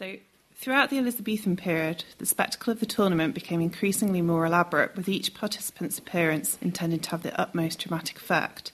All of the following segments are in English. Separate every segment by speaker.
Speaker 1: So, throughout the Elizabethan period, the spectacle of the tournament became increasingly more elaborate, with each participant's appearance intended to have the utmost dramatic effect.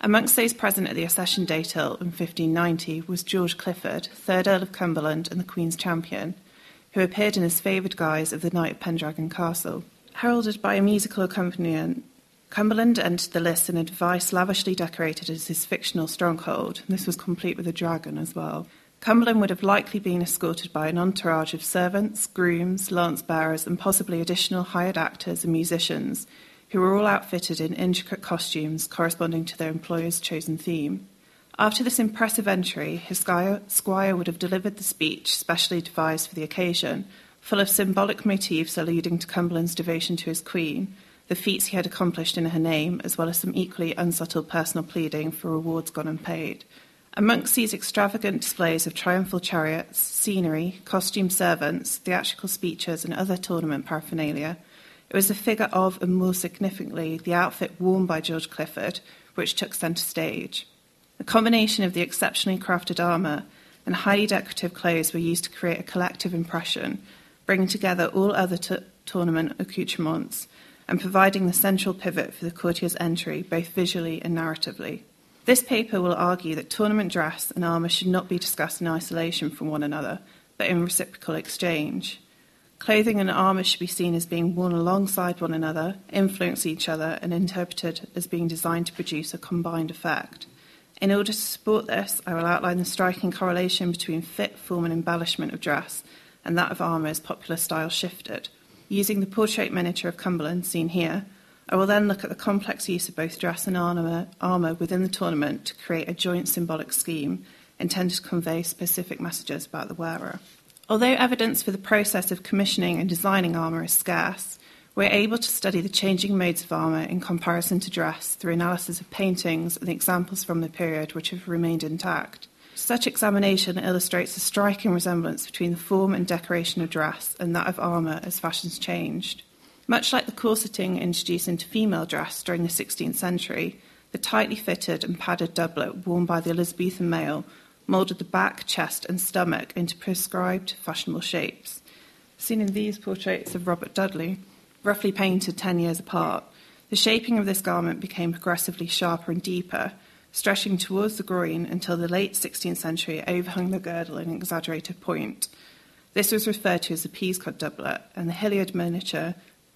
Speaker 1: Amongst those present at the accession day tilt in 1590 was George Clifford, 3rd Earl of Cumberland and the Queen's champion, who appeared in his favoured guise of the Knight of Pendragon Castle. Heralded by a musical accompaniment, Cumberland entered the lists in a device lavishly decorated as his fictional stronghold. This was complete with a dragon as well. Cumberland would have likely been escorted by an entourage of servants, grooms, lance bearers, and possibly additional hired actors and musicians who were all outfitted in intricate costumes corresponding to their employer's chosen theme. After this impressive entry, his squire would have delivered the speech specially devised for the occasion, full of symbolic motifs alluding to Cumberland's devotion to his queen, the feats he had accomplished in her name, as well as some equally unsubtle personal pleading for rewards gone unpaid. Amongst these extravagant displays of triumphal chariots, scenery, costume servants, theatrical speeches, and other tournament paraphernalia, it was the figure of, and more significantly, the outfit worn by George Clifford, which took centre stage. A combination of the exceptionally crafted armour and highly decorative clothes were used to create a collective impression, bringing together all other t- tournament accoutrements and providing the central pivot for the courtier's entry, both visually and narratively. This paper will argue that tournament dress and armour should not be discussed in isolation from one another, but in reciprocal exchange. Clothing and armour should be seen as being worn alongside one another, influence each other, and interpreted as being designed to produce a combined effect. In order to support this, I will outline the striking correlation between fit, form, and embellishment of dress and that of armour as popular style shifted. Using the portrait miniature of Cumberland, seen here, I will then look at the complex use of both dress and armour, within the tournament to create a joint symbolic scheme intended to convey specific messages about the wearer. Although evidence for the process of commissioning and designing armour is scarce, we're able to study the changing modes of armour in comparison to dress through analysis of paintings and examples from the period which have remained intact. Such examination illustrates a striking resemblance between the form and decoration of dress and that of armour as fashions changed. Much like the corseting introduced into female dress during the 16th century, the tightly fitted and padded doublet worn by the Elizabethan male moulded the back, chest, and stomach into prescribed fashionable shapes. Seen in these portraits of Robert Dudley, roughly painted 10 years apart, the shaping of this garment became progressively sharper and deeper, stretching towards the groin until the late 16th century overhung the girdle in an exaggerated point. This was referred to as the Peascod doublet, and the Hilliard miniature,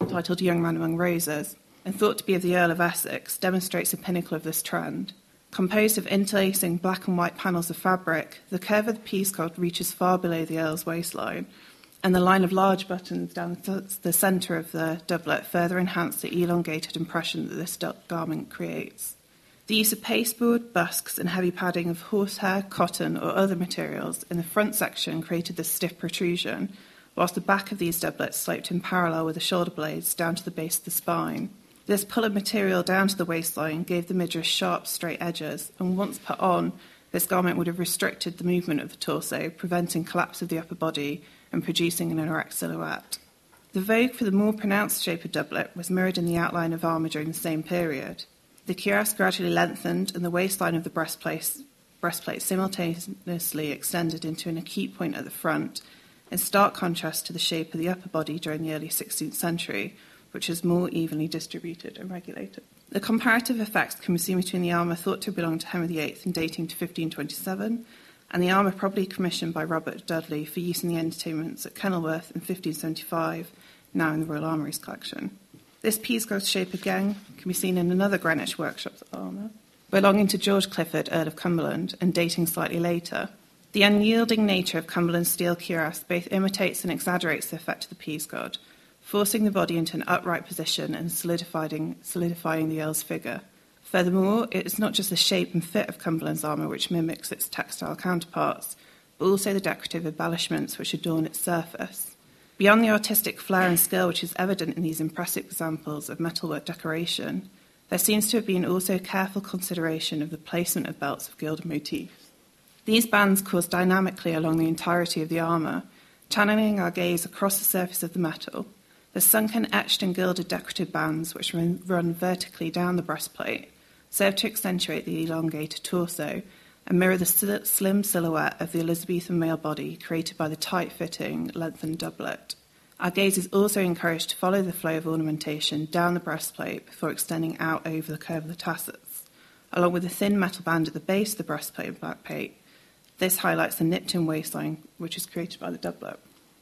Speaker 1: titled Young Man Among Roses, and thought to be of the Earl of Essex, demonstrates the pinnacle of this trend. Composed of interlacing black and white panels of fabric, the curve of the peascod reaches far below the earl's waistline, and the line of large buttons down the centre of the doublet further enhance the elongated impression that this garment creates. The use of pasteboard, busks, and heavy padding of horsehair, cotton, or other materials in the front section created this stiff protrusion, whilst the back of these doublets sloped in parallel with the shoulder blades down to the base of the spine. This pull of material down to the waistline gave the midriff sharp, straight edges, and once put on, this garment would have restricted the movement of the torso, preventing collapse of the upper body and producing an erect silhouette. The vogue for the more pronounced shape of doublet was mirrored in the outline of armour during the same period. The cuirass gradually lengthened, and the waistline of the breastplate, breastplate simultaneously extended into an acute point at the front, in stark contrast to the shape of the upper body during the early 16th century, which is more evenly distributed and regulated. The comparative effects can be seen between the armour thought to belong to Henry VIII and dating to 1527 and the armour probably commissioned by Robert Dudley for use in the entertainments at Kenilworth in 1575, now in the Royal Armouries collection. This Peascod shape again can be seen in another Greenwich Workshops armour, belonging to George Clifford, Earl of Cumberland, and dating slightly later. The unyielding nature of Cumberland's steel cuirass both imitates and exaggerates the effect of the Peascod, forcing the body into an upright position and solidifying, solidifying the Earl's figure. Furthermore, it is not just the shape and fit of Cumberland's armour which mimics its textile counterparts, but also the decorative embellishments which adorn its surface. Beyond the artistic flair and skill which is evident in these impressive examples of metalwork decoration, there seems to have been also careful consideration of the placement of belts of gilded motifs. These bands course dynamically along the entirety of the armour, channeling our gaze across the surface of the metal the sunken, etched, and gilded decorative bands, which run, vertically down the breastplate, serve to accentuate the elongated torso, and mirror the slim silhouette of the Elizabethan male body created by the tight fitting, lengthened doublet. Our gaze is also encouraged to follow the flow of ornamentation down the breastplate before extending out over the curve of the tassets, along with a thin metal band at the base of the breastplate and backplate. This highlights the nipped in waistline, which is created by the doublet.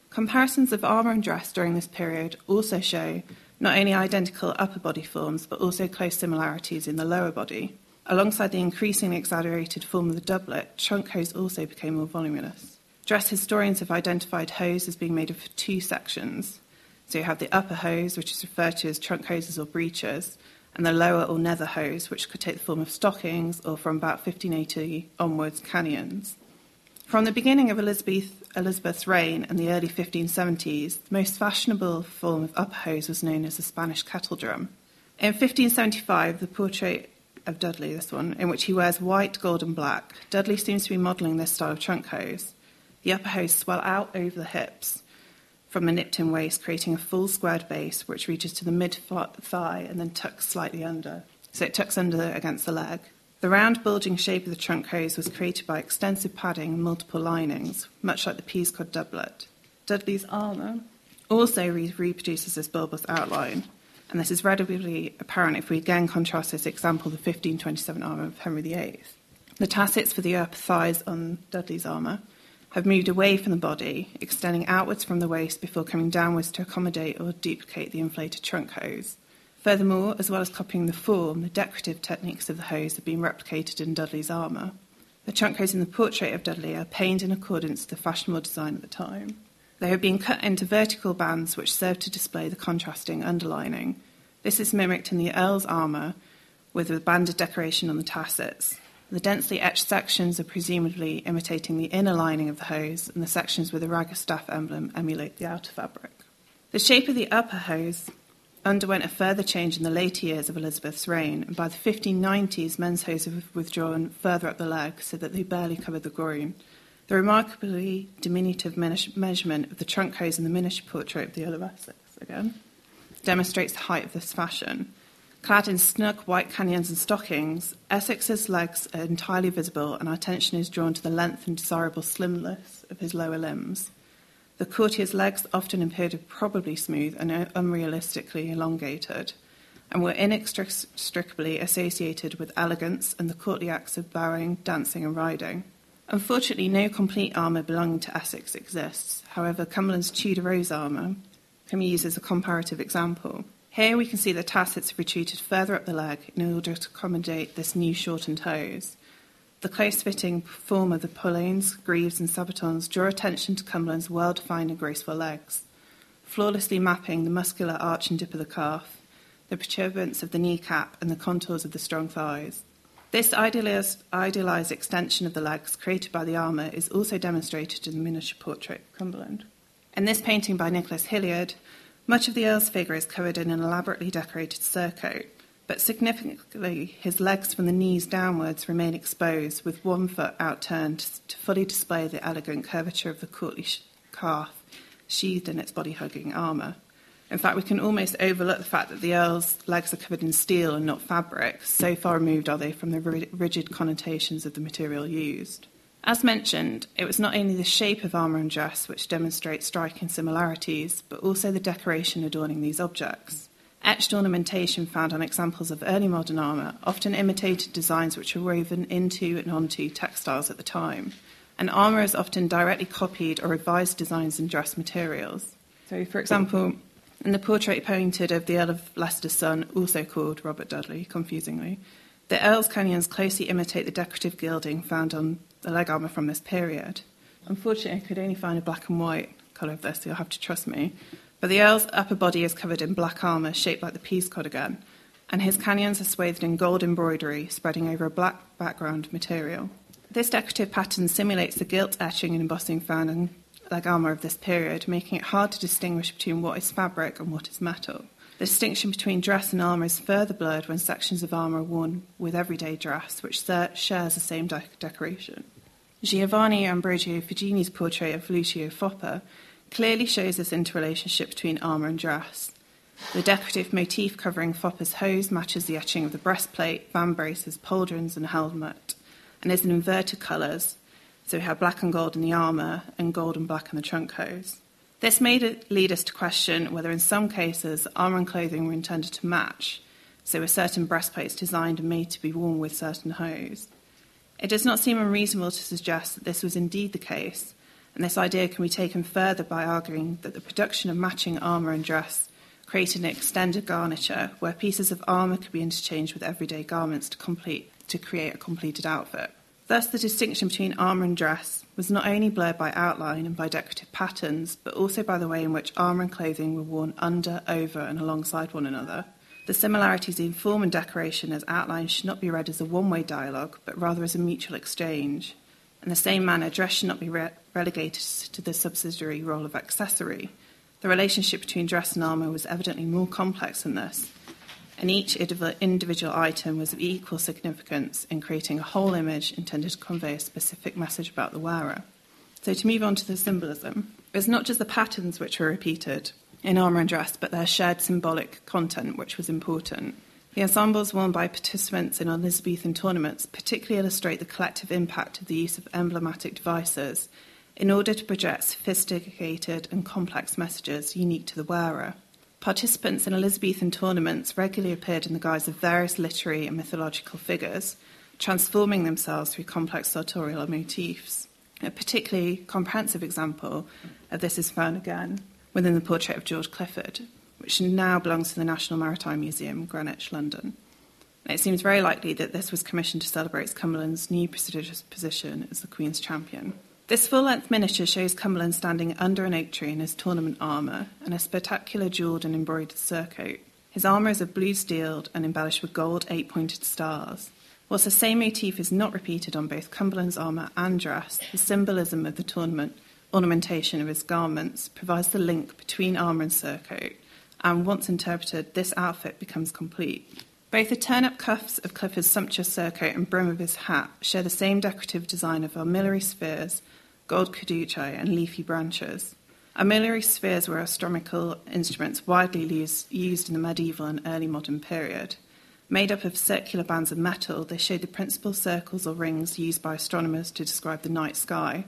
Speaker 1: Comparisons of armour and dress during this period also show not only identical upper body forms, but also close similarities in the lower body. Alongside the increasingly exaggerated form of the doublet, trunk hose also became more voluminous. Dress historians have identified hose as being made of two sections. So you have the upper hose, which is referred to as trunk hoses or breeches, and the lower or nether hose, which could take the form of stockings or from about 1580 onwards, canions. From the beginning of Elizabeth, Elizabeth's reign and the early 1570s, the most fashionable form of upper hose was known as the Spanish kettle drum. In 1575, the portrait of Dudley, this one, in which he wears white, gold, and black, Dudley seems to be modelling this style of trunk hose. The upper hose swell out over the hips from the nipped in waist, creating a full squared base which reaches to the mid thigh and then tucks slightly under. So it tucks under against the leg. The round, bulging shape of the trunk hose was created by extensive padding and multiple linings, much like the Peascod doublet. Dudley's armour also re- reproduces this bulbous outline, and this is readily apparent if we again contrast this example the 1527 armour of Henry VIII. The tassets for the upper thighs on Dudley's armour have moved away from the body, extending outwards from the waist before coming downwards to accommodate or duplicate the inflated trunk hose. Furthermore, as well as copying the form, the decorative techniques of the hose have been replicated in Dudley's armour. The trunk hose in the portrait of Dudley are painted in accordance with the fashionable design at the time. They have been cut into vertical bands which serve to display the contrasting underlining. This is mimicked in the Earl's armour with a banded decoration on the tassets. The densely etched sections are presumably imitating the inner lining of the hose, and the sections with the ragged staff emblem emulate the outer fabric. The shape of the upper hose underwent a further change in the later years of Elizabeth's reign, and by the 1590s, men's hose were withdrawn further up the leg so that they barely covered the groin. The remarkably diminutive measurement of the trunk hose in the miniature portrait of the Earl of Essex, again, demonstrates the height of this fashion. Clad in snug white canions and stockings, Essex's legs are entirely visible, and our attention is drawn to the length and desirable slimness of his lower limbs. The courtier's legs often appeared probably smooth and uh, unrealistically elongated, and were inextricably associated with elegance and the courtly acts of bowing, dancing, and riding. Unfortunately, no complete armour belonging to Essex exists. However, Cumberland's Tudor Rose armour can be used as a comparative example. Here we can see the tassets retreated further up the leg in order to accommodate this new shortened hose. The close fitting form of the poleyns, greaves, and sabatons draw attention to Cumberland's well defined and graceful legs, flawlessly mapping the muscular arch and dip of the calf, the protuberance of the kneecap, and the contours of the strong thighs. This idealized, idealized extension of the legs created by the armour is also demonstrated in the miniature portrait Cumberland. In this painting by Nicholas Hilliard, much of the Earl's figure is covered in an elaborately decorated surcoat, but significantly, his legs from the knees downwards remain exposed, with one foot outturned to fully display the elegant curvature of the courtly calf sheathed in its body hugging armour. In fact, we can almost overlook the fact that the Earl's legs are covered in steel and not fabric, so far removed are they from the rigid connotations of the material used. As mentioned, it was not only the shape of armour and dress which demonstrates striking similarities, but also the decoration adorning these objects. Etched ornamentation found on examples of early modern armour often imitated designs which were woven into and onto textiles at the time, and armour is often directly copied or revised designs in dress materials. So, for example, in the portrait painted of the Earl of Leicester's son, also called Robert Dudley, confusingly, the Earl's canions closely imitate the decorative gilding found on the leg armour from this period. Unfortunately, I could only find a black and white colour of this, so you'll have to trust me. But the Earl's upper body is covered in black armour shaped like the Peascod again, and his canions are swathed in gold embroidery spreading over a black background material. This decorative pattern simulates the gilt etching and embossing found in leg armour of this period, making it hard to distinguish between what is fabric and what is metal. The distinction between dress and armour is further blurred when sections of armour are worn with everyday dress, which shares the same de- decoration. Giovanni Ambrogio Figini's portrait of Lucio Foppa clearly shows this interrelationship between armour and dress. The decorative motif covering Foppa's hose matches the etching of the breastplate, vambraces, pauldrons, and helmet, and is in inverted colours, so we have black and gold in the armour and gold and black in the trunk hose. This made it lead us to question whether, in some cases, armour and clothing were intended to match, so were certain breastplates designed and made to be worn with certain hose. It does not seem unreasonable to suggest that this was indeed the case, and this idea can be taken further by arguing that the production of matching armour and dress created an extended garniture where pieces of armour could be interchanged with everyday garments to, complete, to create a completed outfit. Thus, the distinction between armour and dress was not only blurred by outline and by decorative patterns, but also by the way in which armour and clothing were worn under, over, and alongside one another. The similarities in form and decoration as outlined should not be read as a one way dialogue, but rather as a mutual exchange. In the same manner, dress should not be re- relegated to the subsidiary role of accessory. The relationship between dress and armour was evidently more complex than this, and each individual item was of equal significance in creating a whole image intended to convey a specific message about the wearer. So, to move on to the symbolism, it's not just the patterns which were repeated, in armour and dress, but their shared symbolic content, which was important. The ensembles worn by participants in Elizabethan tournaments particularly illustrate the collective impact of the use of emblematic devices in order to project sophisticated and complex messages unique to the wearer. Participants in Elizabethan tournaments regularly appeared in the guise of various literary and mythological figures, transforming themselves through complex sartorial motifs. A particularly comprehensive example of this is found again within the portrait of George Clifford, which now belongs to the National Maritime Museum, Greenwich, London. It seems very likely that this was commissioned to celebrate Cumberland's new prestigious position as the Queen's champion. This full length miniature shows Cumberland standing under an oak tree in his tournament armour and a spectacular jewelled and embroidered surcoat. His armour is of blue steel and embellished with gold eight pointed stars. Whilst the same motif is not repeated on both Cumberland's armour and dress, the symbolism of the tournament ornamentation of his garments provides the link between armour and surcoat, and once interpreted, this outfit becomes complete. Both the turn up cuffs of Clifford's sumptuous surcoat and brim of his hat share the same decorative design of armillary spheres, gold caduceae, and leafy branches. Armillary spheres were astronomical instruments widely used in the medieval and early modern period. Made up of circular bands of metal, they showed the principal circles or rings used by astronomers to describe the night sky,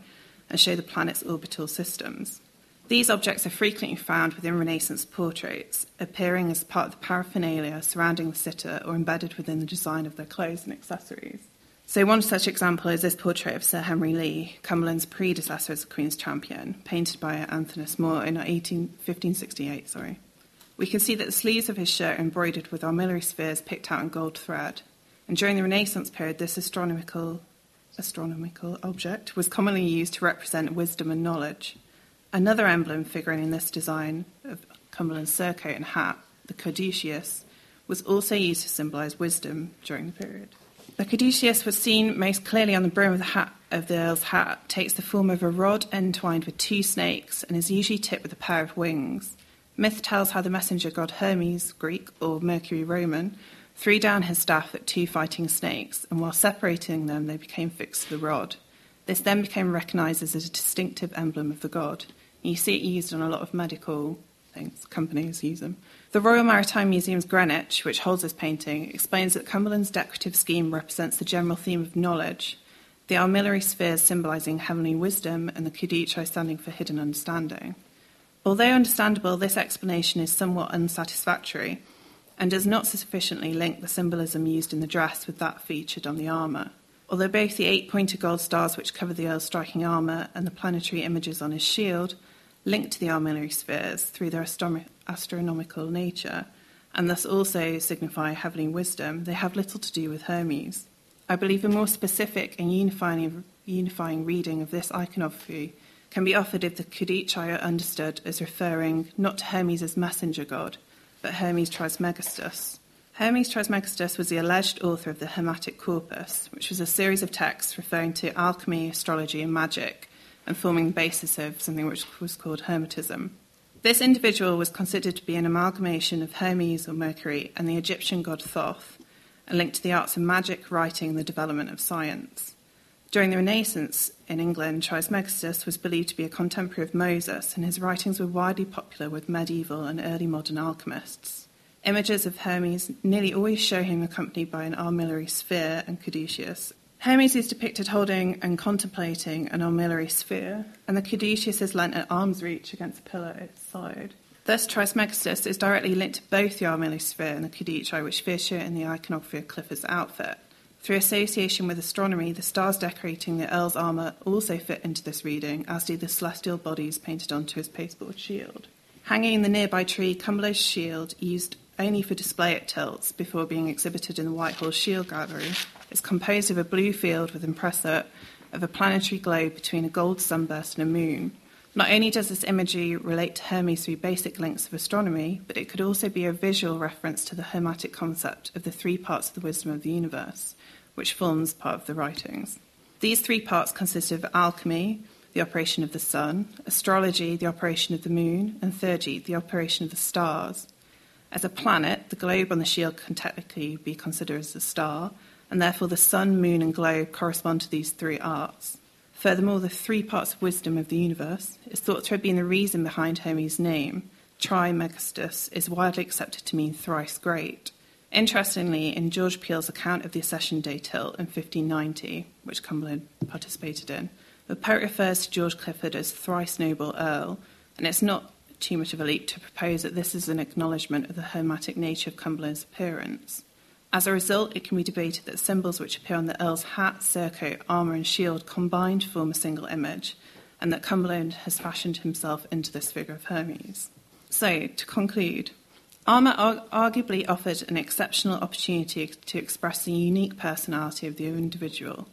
Speaker 1: and show the planet's orbital systems. These objects are frequently found within Renaissance portraits, appearing as part of the paraphernalia surrounding the sitter or embedded within the design of their clothes and accessories. So, one such example is this portrait of Sir Henry Lee, Cumberland's predecessor as the Queen's champion, painted by Anthony Moore in 18, 1568. Sorry. We can see that the sleeves of his shirt are embroidered with armillary spheres picked out in gold thread. And during the Renaissance period, this astronomical astronomical object was commonly used to represent wisdom and knowledge. Another emblem figuring in this design of Cumberland's surcoat and hat, the caduceus, was also used to symbolise wisdom during the period. The caduceus was seen most clearly on the brim of the hat of the Earl's hat, takes the form of a rod entwined with two snakes, and is usually tipped with a pair of wings. Myth tells how the messenger god Hermes, Greek or Mercury Roman, threw down his staff at two fighting snakes, and while separating them, they became fixed to the rod. This then became recognized as a distinctive emblem of the god. You see it used on a lot of medical things, companies use them. The Royal Maritime Museum's Greenwich, which holds this painting, explains that Cumberland's decorative scheme represents the general theme of knowledge, the armillary spheres symbolizing heavenly wisdom, and the caduceae standing for hidden understanding. Although understandable, this explanation is somewhat unsatisfactory and does not sufficiently link the symbolism used in the dress with that featured on the armour. Although both the eight pointed gold stars which cover the Earl's striking armour and the planetary images on his shield link to the armillary spheres through their astronomical nature, and thus also signify heavenly wisdom, they have little to do with Hermes. I believe a more specific and unifying, unifying reading of this iconography can be offered if the caduceae are understood as referring not to Hermes as messenger god, but Hermes Trismegistus. Hermes Trismegistus was the alleged author of the Hermetic Corpus, which was a series of texts referring to alchemy, astrology, and magic, and forming the basis of something which was called Hermetism. This individual was considered to be an amalgamation of Hermes or Mercury and the Egyptian god Thoth, and linked to the arts of magic, writing, and the development of science. During the Renaissance in England, Trismegistus was believed to be a contemporary of Moses, and his writings were widely popular with medieval and early modern alchemists. Images of Hermes nearly always show him accompanied by an armillary sphere and caduceus. Hermes is depicted holding and contemplating an armillary sphere, and the caduceus is lent at arm's reach against a pillar at its side. Thus, Trismegistus is directly linked to both the armillary sphere and the caduceus, which feature in the iconography of Clifford's outfit. Through association with astronomy, the stars decorating the Earl's armour also fit into this reading, as do the celestial bodies painted onto his pasteboard shield. Hanging in the nearby tree, Cumberland's shield, used only for display at tilts before being exhibited in the Whitehall Shield Gallery, is composed of a blue field with impresa of a planetary globe between a gold sunburst and a moon. Not only does this imagery relate to Hermes through basic links of astronomy, but it could also be a visual reference to the Hermetic concept of the three parts of the wisdom of the universe, which forms part of the writings. These three parts consist of alchemy, the operation of the sun, astrology, the operation of the moon, and thirdly, the operation of the stars. As a planet, the globe on the shield can technically be considered as a star, and therefore the sun, moon, and globe correspond to these three arts. Furthermore, the three parts of wisdom of the universe is thought to have been the reason behind Hermes' name. Trismegistus is widely accepted to mean thrice great. Interestingly, in George Peele's account of the accession day tilt in 1590, which Cumberland participated in, the poet refers to George Clifford as thrice noble earl, and it's not too much of a leap to propose that this is an acknowledgement of the hermetic nature of Cumberland's appearance. As a result, it can be debated that symbols which appear on the Earl's hat, surcoat, armour, and shield combine to form a single image, and that Cumberland has fashioned himself into this figure of Hermes. So, to conclude, armour arguably offered an exceptional opportunity to express the unique personality of the individual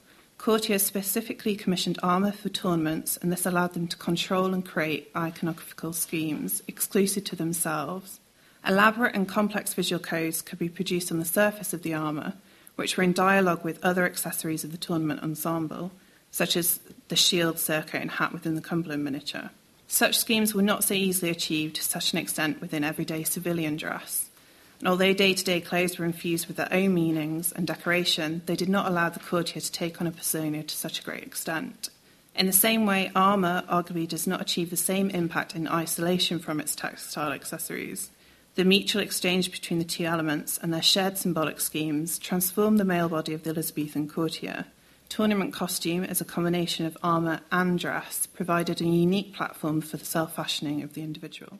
Speaker 1: Courtiers specifically commissioned armour for tournaments, and this allowed them to control and create iconographical schemes exclusive to themselves. Elaborate and complex visual codes could be produced on the surface of the armour, which were in dialogue with other accessories of the tournament ensemble, such as the shield, surcoat, and hat within the Cumberland miniature. Such schemes were not so easily achieved to such an extent within everyday civilian dress. And although day to day clothes were infused with their own meanings and decoration, they did not allow the courtier to take on a persona to such a great extent. In the same way, armour arguably does not achieve the same impact in isolation from its textile accessories. The mutual exchange between the two elements and their shared symbolic schemes transformed the male body of the Elizabethan courtier. Tournament costume, as a combination of armour and dress, provided a unique platform for the self fashioning of the individual.